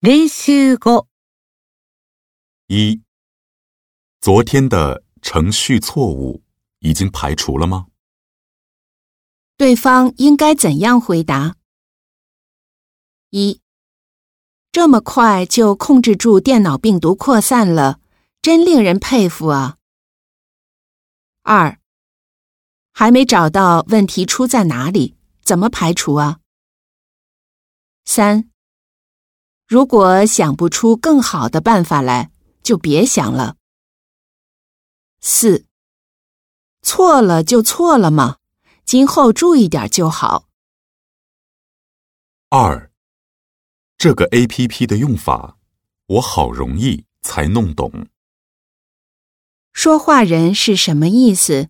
練習後、一，昨天的程序错误已经排除了吗？对方应该怎样回答？一，这么快就控制住电脑病毒扩散了，真令人佩服啊。二，还没找到问题出在哪里，怎么排除啊？三，如果想不出更好的办法来，就别想了。四，错了就错了嘛，今后注意点就好。二，这个 A P P 的用法，我好容易才弄懂。说话人是什么意思？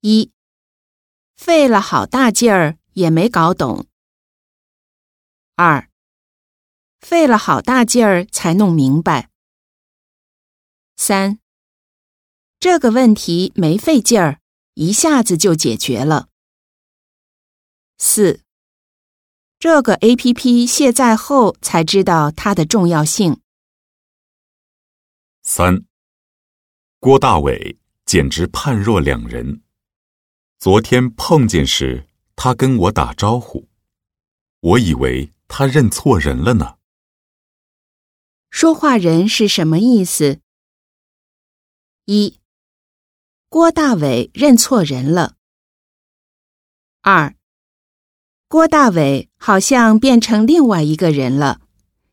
一，费了好大劲儿也没搞懂。二，费了好大劲儿才弄明白。三，这个问题没费劲儿，一下子就解决了。四，这个 A P P 卸载后才知道它的重要性。三，郭大伟简直判若两人。昨天碰见时，他跟我打招呼，我以为他认错人了呢。说话人是什么意思？一，郭大伟认错人了。二，郭大伟好像变成另外一个人了，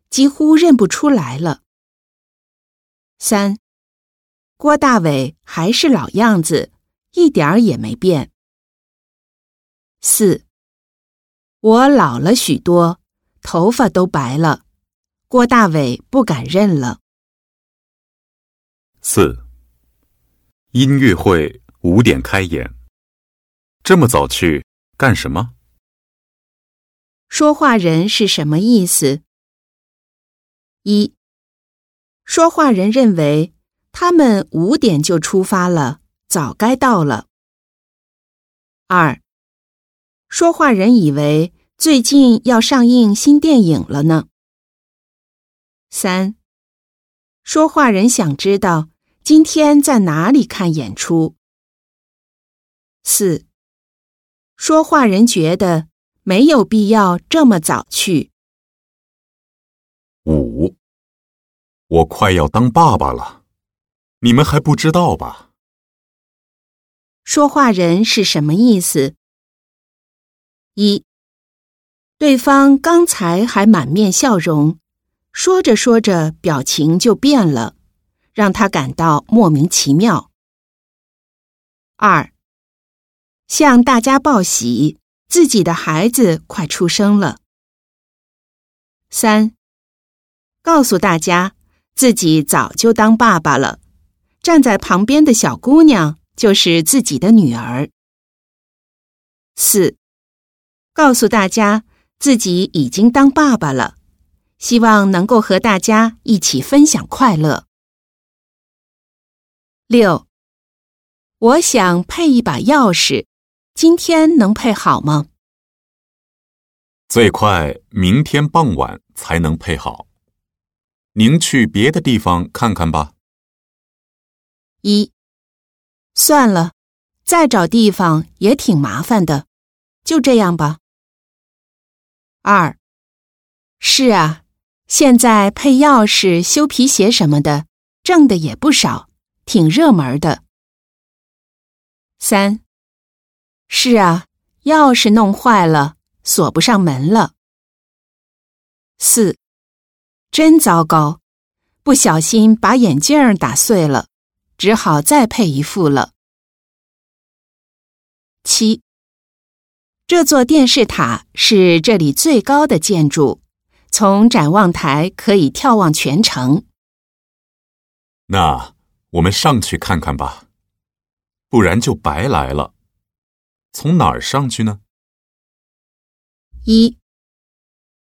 几乎认不出来了。三，郭大伟还是老样子，一点儿也没变。四，我老了许多，头发都白了，郭大伟不敢认了。四，音乐会五点开演，这么早去干什么？说话人是什么意思？一，说话人认为他们五点就出发了，早该到了。二，说话人以为最近要上映新电影了呢。三，说话人想知道今天在哪里看演出。四，说话人觉得没有必要这么早去。五，我快要当爸爸了，你们还不知道吧？说话人是什么意思？一，对方刚才还满面笑容，说着说着表情就变了，让他感到莫名其妙。二，向大家报喜，自己的孩子快出生了。三，告诉大家自己早就当爸爸了，站在旁边的小姑娘就是自己的女儿。四。告诉大家自己已经当爸爸了，希望能够和大家一起分享快乐。六，我想配一把钥匙，今天能配好吗？最快明天傍晚才能配好。您去别的地方看看吧。一，算了，再找地方也挺麻烦的，就这样吧。二，是啊，现在配钥匙、修皮鞋什么的，挣的也不少，挺热门的。三，是啊，钥匙弄坏了，锁不上门了。四，真糟糕，不小心把眼镜打碎了，只好再配一副了。七。这座电视塔是这里最高的建筑，从展望台可以眺望全城。那我们上去看看吧，不然就白来了。从哪儿上去呢？一，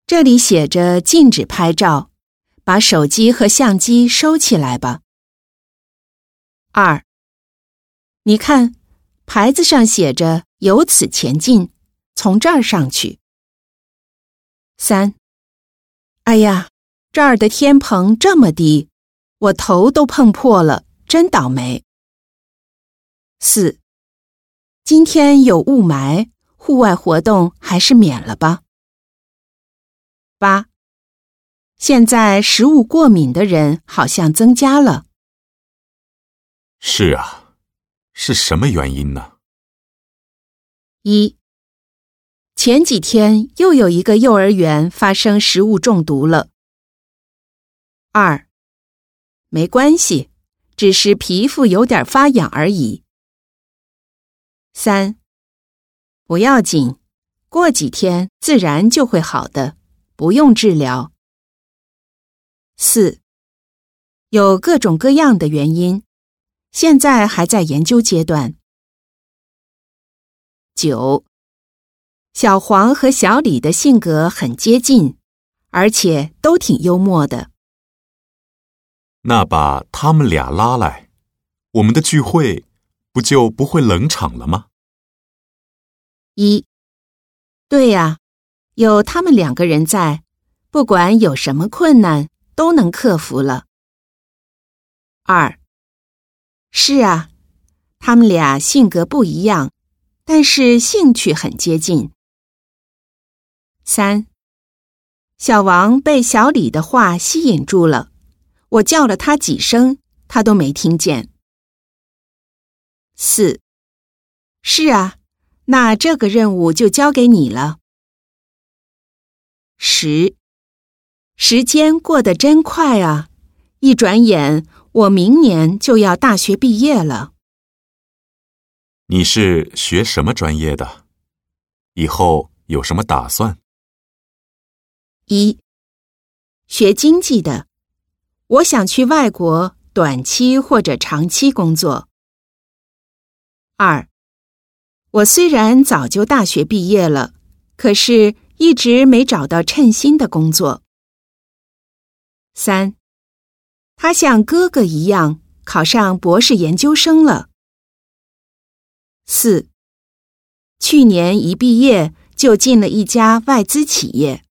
这里写着禁止拍照，把手机和相机收起来吧。二，你看，牌子上写着“由此前进”。从这儿上去。三，哎呀，这儿的天棚这么低，我头都碰破了，真倒霉。四，今天有雾霾，户外活动还是免了吧。八，现在食物过敏的人好像增加了。是啊，是什么原因呢？一，前几天又有一个幼儿园发生食物中毒了。二，没关系，只是皮肤有点发痒而已。三，不要紧，过几天自然就会好的。不用治疗。四，有各种各样的原因，现在还在研究阶段。九，小黄和小李的性格很接近，而且都挺幽默的。那把他们俩拉来，我们的聚会不就不会冷场了吗？一，对呀。有他们两个人在，不管有什么困难都能克服了。二，是啊，他们俩性格不一样，但是兴趣很接近。三，小王被小李的话吸引住了，我叫了他几声，他都没听见。四，是啊，那这个任务就交给你了。十，时间过得真快啊！一转眼，我明年就要大学毕业了。你是学什么专业的？以后有什么打算？一，学经济的，我想去外国短期或者长期工作。二，我虽然早就大学毕业了，可是。一直没找到称心的工作。三，他像哥哥一样考上博士研究生了。四，去年一毕业就进了一家外资企业。